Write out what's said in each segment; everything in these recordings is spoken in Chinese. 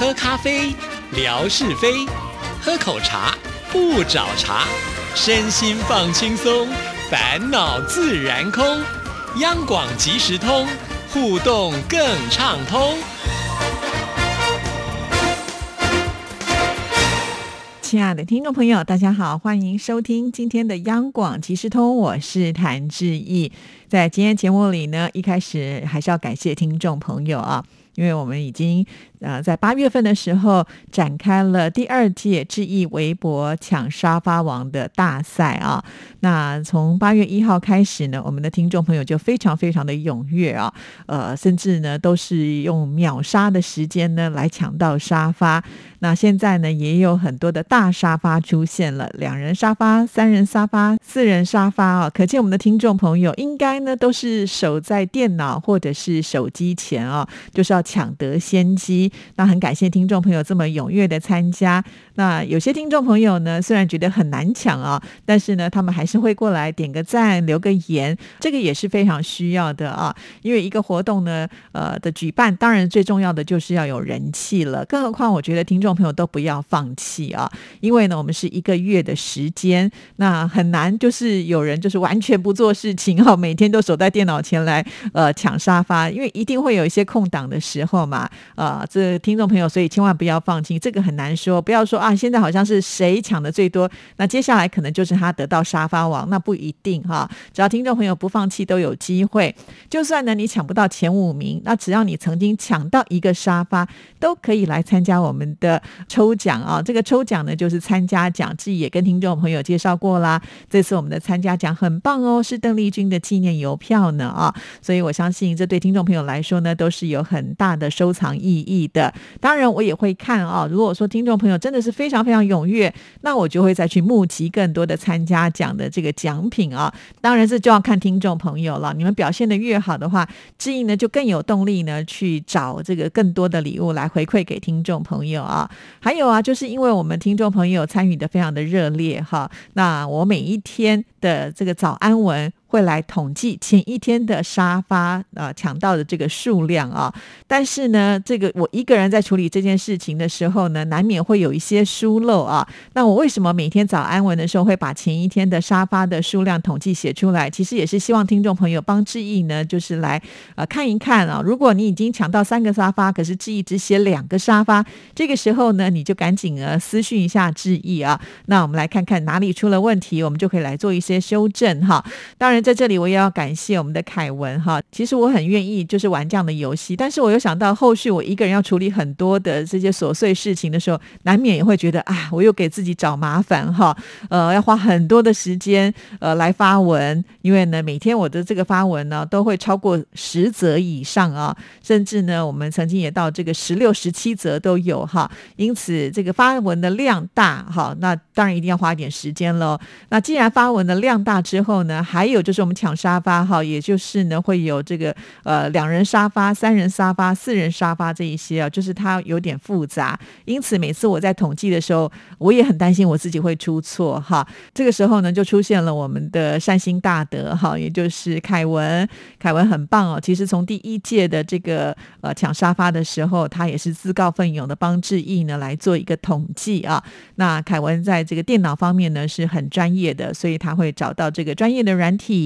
喝咖啡，聊是非；喝口茶，不找茬。身心放轻松，烦恼自然空。央广即时通，互动更畅通。亲爱的听众朋友，大家好，欢迎收听今天的央广即时通，我是谭志毅。在今天节目里呢，一开始还是要感谢听众朋友啊。因为我们已经呃在八月份的时候展开了第二届智毅微博抢沙发王的大赛啊，那从八月一号开始呢，我们的听众朋友就非常非常的踊跃啊，呃，甚至呢都是用秒杀的时间呢来抢到沙发。那现在呢也有很多的大沙发出现了，两人沙发、三人沙发、四人沙发啊，可见我们的听众朋友应该呢都是守在电脑或者是手机前啊，就是要。抢得先机，那很感谢听众朋友这么踊跃的参加。那有些听众朋友呢，虽然觉得很难抢啊，但是呢，他们还是会过来点个赞、留个言，这个也是非常需要的啊。因为一个活动呢，呃的举办，当然最重要的就是要有人气了。更何况，我觉得听众朋友都不要放弃啊，因为呢，我们是一个月的时间，那很难就是有人就是完全不做事情哈，每天都守在电脑前来呃抢沙发，因为一定会有一些空档的时候嘛。呃，听众朋友，所以千万不要放弃，这个很难说，不要说啊。现在好像是谁抢的最多，那接下来可能就是他得到沙发王，那不一定哈。只要听众朋友不放弃，都有机会。就算呢你抢不到前五名，那只要你曾经抢到一个沙发，都可以来参加我们的抽奖啊。这个抽奖呢就是参加奖，自己也跟听众朋友介绍过啦。这次我们的参加奖很棒哦，是邓丽君的纪念邮票呢啊。所以我相信这对听众朋友来说呢，都是有很大的收藏意义的。当然我也会看啊，如果说听众朋友真的是。非常非常踊跃，那我就会再去募集更多的参加奖的这个奖品啊。当然，这就要看听众朋友了。你们表现的越好的话，志毅呢就更有动力呢去找这个更多的礼物来回馈给听众朋友啊。还有啊，就是因为我们听众朋友参与的非常的热烈哈，那我每一天的这个早安文。会来统计前一天的沙发啊抢到的这个数量啊，但是呢，这个我一个人在处理这件事情的时候呢，难免会有一些疏漏啊。那我为什么每天早安文的时候会把前一天的沙发的数量统计写出来？其实也是希望听众朋友帮志毅呢，就是来呃看一看啊。如果你已经抢到三个沙发，可是志毅只写两个沙发，这个时候呢，你就赶紧呃私讯一下志毅啊。那我们来看看哪里出了问题，我们就可以来做一些修正哈。当然。在这里，我也要感谢我们的凯文哈。其实我很愿意就是玩这样的游戏，但是我又想到后续我一个人要处理很多的这些琐碎事情的时候，难免也会觉得啊，我又给自己找麻烦哈。呃，要花很多的时间呃来发文，因为呢，每天我的这个发文呢都会超过十则以上啊，甚至呢，我们曾经也到这个十六、十七则都有哈。因此，这个发文的量大哈，那当然一定要花一点时间喽。那既然发文的量大之后呢，还有就。就是我们抢沙发哈，也就是呢会有这个呃两人沙发、三人沙发、四人沙发这一些啊，就是它有点复杂，因此每次我在统计的时候，我也很担心我自己会出错哈。这个时候呢，就出现了我们的善心大德哈，也就是凯文，凯文很棒哦。其实从第一届的这个呃抢沙发的时候，他也是自告奋勇的帮志毅呢来做一个统计啊。那凯文在这个电脑方面呢是很专业的，所以他会找到这个专业的软体。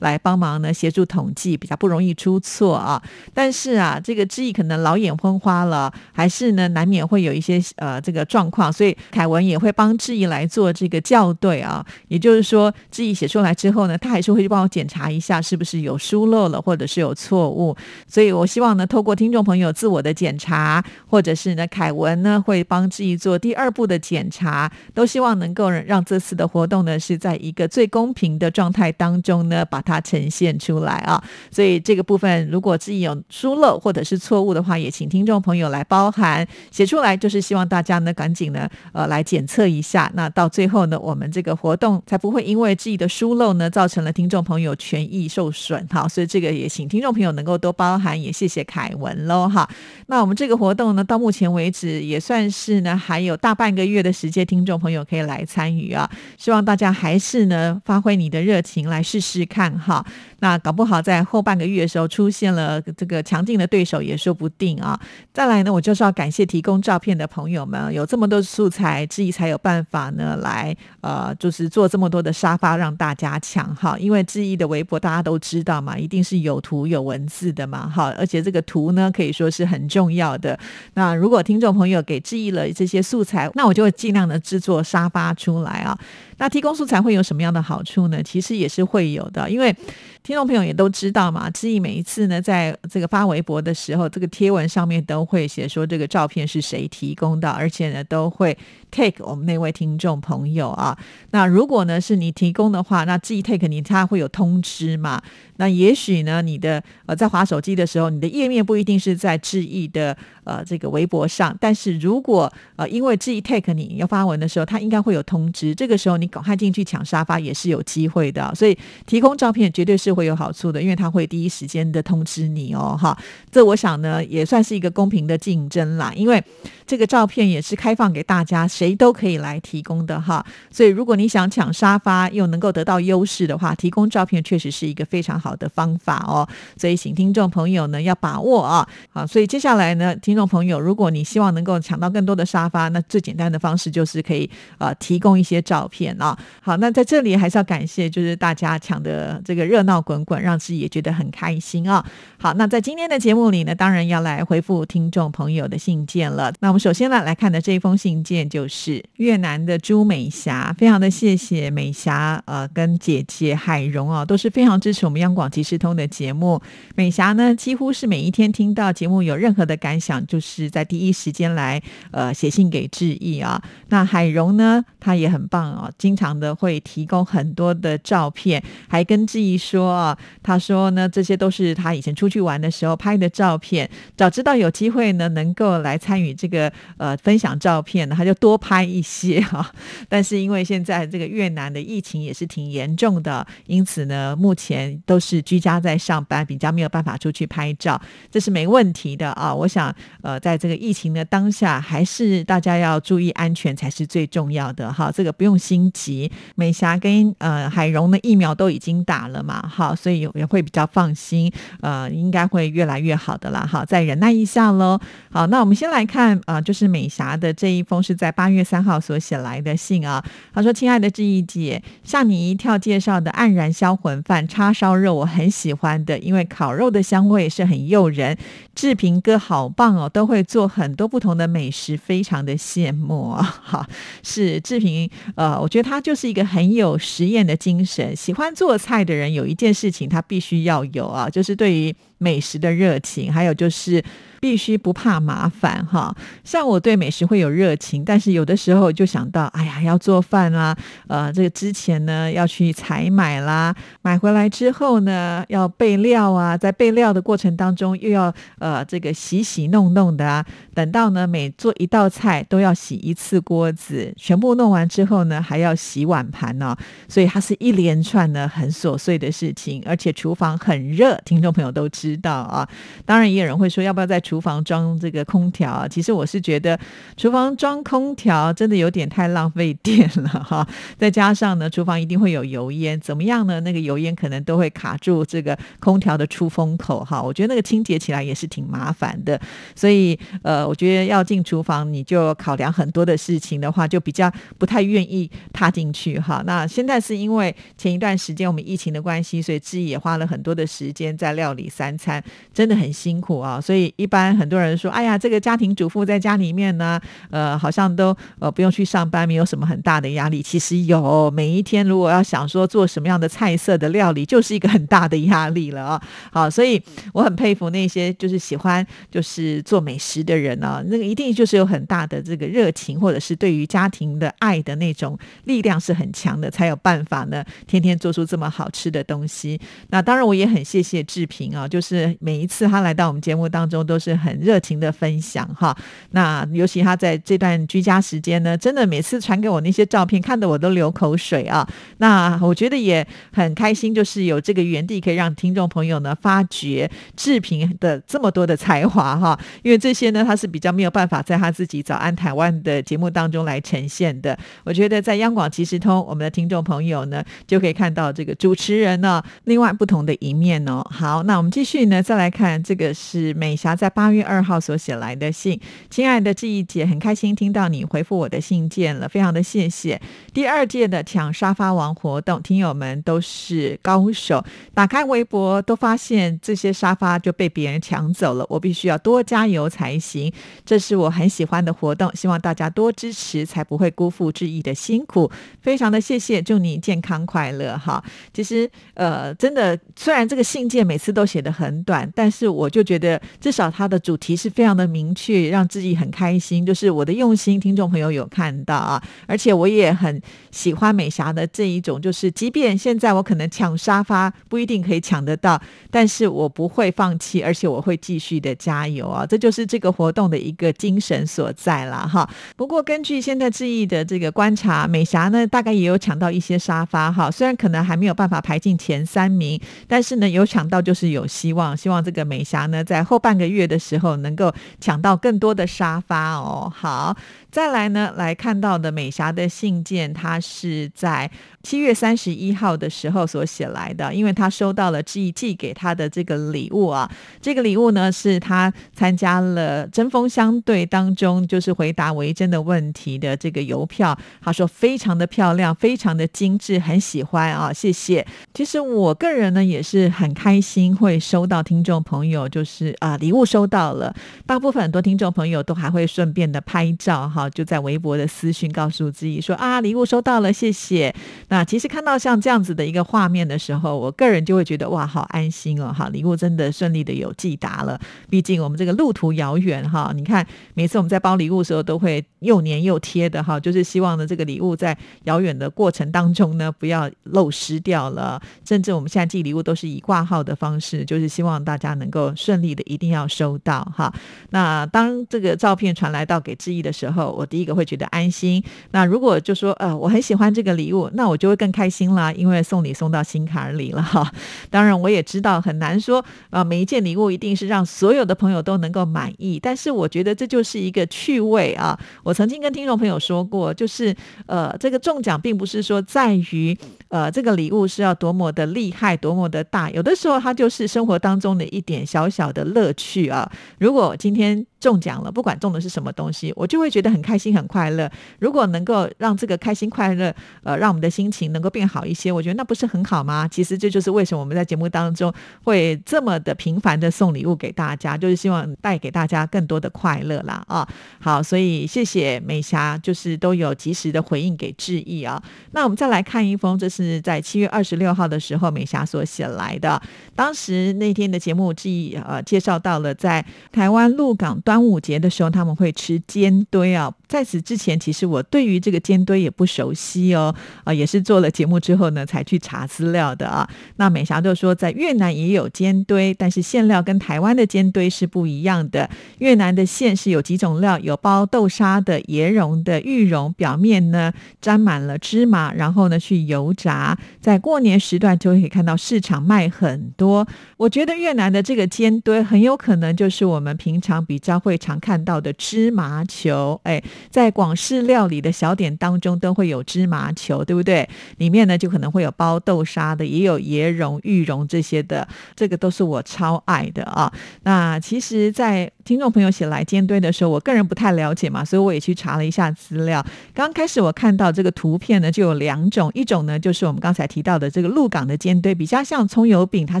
来帮忙呢，协助统计，比较不容易出错啊。但是啊，这个志毅可能老眼昏花了，还是呢难免会有一些呃这个状况，所以凯文也会帮志毅来做这个校对啊。也就是说，志毅写出来之后呢，他还是会去帮我检查一下是不是有疏漏了，或者是有错误。所以我希望呢，透过听众朋友自我的检查，或者是呢凯文呢会帮志毅做第二步的检查，都希望能够让这次的活动呢是在一个最公平的状态当中。呢，把它呈现出来啊！所以这个部分如果自己有疏漏或者是错误的话，也请听众朋友来包涵写出来，就是希望大家呢赶紧呢呃来检测一下。那到最后呢，我们这个活动才不会因为自己的疏漏呢，造成了听众朋友权益受损哈。所以这个也请听众朋友能够多包涵，也谢谢凯文喽哈。那我们这个活动呢，到目前为止也算是呢还有大半个月的时间，听众朋友可以来参与啊。希望大家还是呢发挥你的热情来试试。试看哈。那搞不好在后半个月的时候出现了这个强劲的对手也说不定啊。再来呢，我就是要感谢提供照片的朋友们，有这么多素材，志毅才有办法呢来呃，就是做这么多的沙发让大家抢哈。因为志毅的微博大家都知道嘛，一定是有图有文字的嘛哈，而且这个图呢可以说是很重要的。那如果听众朋友给志毅了这些素材，那我就会尽量的制作沙发出来啊。那提供素材会有什么样的好处呢？其实也是会有的，因为听众朋友也都知道嘛，志毅每一次呢，在这个发微博的时候，这个贴文上面都会写说这个照片是谁提供的，而且呢都会 take 我们那位听众朋友啊。那如果呢是你提供的话，那志毅 take 你，他会有通知嘛？那也许呢，你的呃在滑手机的时候，你的页面不一定是在志毅的呃这个微博上，但是如果呃因为志毅 take 你要发文的时候，他应该会有通知，这个时候你。赶快进去抢沙发也是有机会的，所以提供照片绝对是就会有好处的，因为他会第一时间的通知你哦，哈，这我想呢也算是一个公平的竞争啦，因为这个照片也是开放给大家，谁都可以来提供的哈，所以如果你想抢沙发又能够得到优势的话，提供照片确实是一个非常好的方法哦，所以请听众朋友呢要把握啊，好，所以接下来呢，听众朋友，如果你希望能够抢到更多的沙发，那最简单的方式就是可以呃提供一些照片。啊，好，那在这里还是要感谢，就是大家抢的这个热闹滚滚，让自己也觉得很开心啊。好，那在今天的节目里呢，当然要来回复听众朋友的信件了。那我们首先呢来看的这一封信件，就是越南的朱美霞，非常的谢谢美霞，呃，跟姐姐海荣啊，都是非常支持我们央广即时通的节目。美霞呢，几乎是每一天听到节目有任何的感想，就是在第一时间来呃写信给志毅啊。那海荣呢，他也很棒啊。经常的会提供很多的照片，还跟志毅说啊，他说呢，这些都是他以前出去玩的时候拍的照片。早知道有机会呢，能够来参与这个呃分享照片呢，他就多拍一些哈。但是因为现在这个越南的疫情也是挺严重的，因此呢，目前都是居家在上班，比较没有办法出去拍照，这是没问题的啊。我想呃，在这个疫情的当下，还是大家要注意安全才是最重要的哈。这个不用心。急美霞跟呃海荣的疫苗都已经打了嘛，好，所以也会比较放心，呃，应该会越来越好的啦，好，再忍耐一下喽。好，那我们先来看啊，就是美霞的这一封是在八月三号所写来的信啊。他说：“亲爱的志毅姐，吓你一跳介绍的黯然销魂饭叉烧肉，我很喜欢的，因为烤肉的香味是很诱人。志平哥好棒哦，都会做很多不同的美食，非常的羡慕啊。好，是志平，呃，我觉得。”他就是一个很有实验的精神，喜欢做菜的人有一件件事情他必须要有啊，就是对于美食的热情，还有就是。必须不怕麻烦哈，像我对美食会有热情，但是有的时候就想到，哎呀，要做饭啦，呃，这个之前呢要去采买啦，买回来之后呢要备料啊，在备料的过程当中又要呃这个洗洗弄弄的啊，等到呢每做一道菜都要洗一次锅子，全部弄完之后呢还要洗碗盘呢，所以它是一连串的很琐碎的事情，而且厨房很热，听众朋友都知知道啊，当然也有人会说要不要在厨房装这个空调啊，其实我是觉得厨房装空调真的有点太浪费电了哈。再加上呢，厨房一定会有油烟，怎么样呢？那个油烟可能都会卡住这个空调的出风口哈。我觉得那个清洁起来也是挺麻烦的。所以呃，我觉得要进厨房，你就考量很多的事情的话，就比较不太愿意踏进去哈。那现在是因为前一段时间我们疫情的关系，所以自己也花了很多的时间在料理三餐，真的很辛苦啊。所以一般。很多人说：“哎呀，这个家庭主妇在家里面呢，呃，好像都呃不用去上班，没有什么很大的压力。其实有，每一天如果要想说做什么样的菜色的料理，就是一个很大的压力了啊。好，所以我很佩服那些就是喜欢就是做美食的人啊，那个一定就是有很大的这个热情，或者是对于家庭的爱的那种力量是很强的，才有办法呢天天做出这么好吃的东西。那当然，我也很谢谢志平啊，就是是每一次他来到我们节目当中都是很热情的分享哈。那尤其他在这段居家时间呢，真的每次传给我那些照片，看得我都流口水啊。那我觉得也很开心，就是有这个园地可以让听众朋友呢发掘志平的这么多的才华哈。因为这些呢，他是比较没有办法在他自己早安台湾的节目当中来呈现的。我觉得在央广即时通，我们的听众朋友呢就可以看到这个主持人呢另外不同的一面哦。好，那我们继续呢，再来看这个是美霞在八月二号所写来的信。亲爱的志毅姐，很开心听到你回复我的信件了，非常的谢谢。第二届的抢沙发王活动，听友们都是高手，打开微博都发现这些沙发就被别人抢走了，我必须要多加油才行。这是我很喜欢的活动，希望大家多支持，才不会辜负志毅的辛苦。非常的谢谢，祝你健康快乐哈。其实呃，真的，虽然这个信件每次都写的很很短，但是我就觉得至少它的主题是非常的明确，让自己很开心。就是我的用心，听众朋友有看到啊，而且我也很喜欢美霞的这一种，就是即便现在我可能抢沙发不一定可以抢得到，但是我不会放弃，而且我会继续的加油啊，这就是这个活动的一个精神所在了哈。不过根据现在志毅的这个观察，美霞呢大概也有抢到一些沙发哈，虽然可能还没有办法排进前三名，但是呢有抢到就是有希望，望希望这个美霞呢在后半个月的时候能够抢到更多的沙发哦。好。再来呢，来看到的美霞的信件，她是在七月三十一号的时候所写来的，因为她收到了寄寄给她的这个礼物啊，这个礼物呢是她参加了针锋相对当中，就是回答维珍的问题的这个邮票，她说非常的漂亮，非常的精致，很喜欢啊，谢谢。其实我个人呢也是很开心会收到听众朋友，就是啊礼物收到了，大部分很多听众朋友都还会顺便的拍照。好，就在微博的私讯告诉志毅说啊，礼物收到了，谢谢。那其实看到像这样子的一个画面的时候，我个人就会觉得哇，好安心哦，哈，礼物真的顺利的有寄达了。毕竟我们这个路途遥远哈，你看每次我们在包礼物的时候都会又粘又贴的哈，就是希望呢这个礼物在遥远的过程当中呢不要漏失掉了。甚至我们现在寄礼物都是以挂号的方式，就是希望大家能够顺利的一定要收到哈。那当这个照片传来到给志毅的时候，我第一个会觉得安心。那如果就说呃我很喜欢这个礼物，那我就会更开心啦，因为送礼送到心坎里了哈。当然我也知道很难说啊，每一件礼物一定是让所有的朋友都能够满意。但是我觉得这就是一个趣味啊。我曾经跟听众朋友说过，就是呃这个中奖并不是说在于呃这个礼物是要多么的厉害，多么的大，有的时候它就是生活当中的一点小小的乐趣啊。如果今天中奖了，不管中的是什么东西，我就会觉得很开心、很快乐。如果能够让这个开心、快乐，呃，让我们的心情能够变好一些，我觉得那不是很好吗？其实这就是为什么我们在节目当中会这么的频繁的送礼物给大家，就是希望带给大家更多的快乐啦啊！好，所以谢谢美霞，就是都有及时的回应给致意啊。那我们再来看一封，这是在七月二十六号的时候美霞所写来的。当时那天的节目致意呃介绍到了在台湾鹿港。端午节的时候，他们会吃煎堆啊。在此之前，其实我对于这个煎堆也不熟悉哦，啊，也是做了节目之后呢，才去查资料的啊。那美霞就说，在越南也有煎堆，但是馅料跟台湾的煎堆是不一样的。越南的馅是有几种料，有包豆沙的、椰蓉的、玉蓉，表面呢沾满了芝麻，然后呢去油炸。在过年时段就可以看到市场卖很多。我觉得越南的这个煎堆很有可能就是我们平常比较会常看到的芝麻球，哎。在广式料理的小点当中，都会有芝麻球，对不对？里面呢就可能会有包豆沙的，也有椰蓉、玉蓉这些的，这个都是我超爱的啊。那其实，在听众朋友写来煎堆的时候，我个人不太了解嘛，所以我也去查了一下资料。刚开始我看到这个图片呢，就有两种，一种呢就是我们刚才提到的这个鹿港的煎堆，比较像葱油饼，它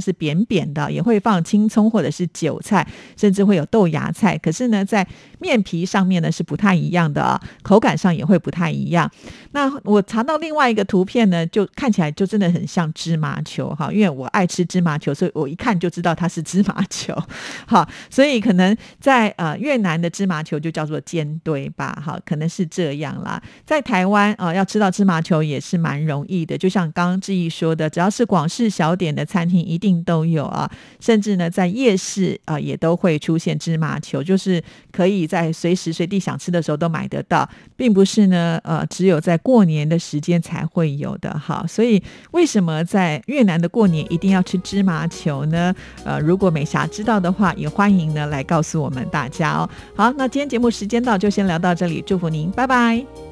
是扁扁的，也会放青葱或者是韭菜，甚至会有豆芽菜。可是呢，在面皮上面呢是不太一样。的口感上也会不太一样。那我查到另外一个图片呢，就看起来就真的很像芝麻球哈，因为我爱吃芝麻球，所以我一看就知道它是芝麻球。好，所以可能在呃越南的芝麻球就叫做煎堆吧，哈，可能是这样啦。在台湾啊，要吃到芝麻球也是蛮容易的，就像刚刚志毅说的，只要是广式小点的餐厅一定都有啊，甚至呢在夜市啊也都会出现芝麻球，就是可以在随时随地想吃的时候都买得到，并不是呢呃只有在过年的时间才会有的哈。所以为什么在越南的过年一定要吃芝麻球呢？呃，如果美霞知道的话，也欢迎呢来告诉我们大家哦。好，那今天节目时间到，就先聊到这里，祝福您，拜拜。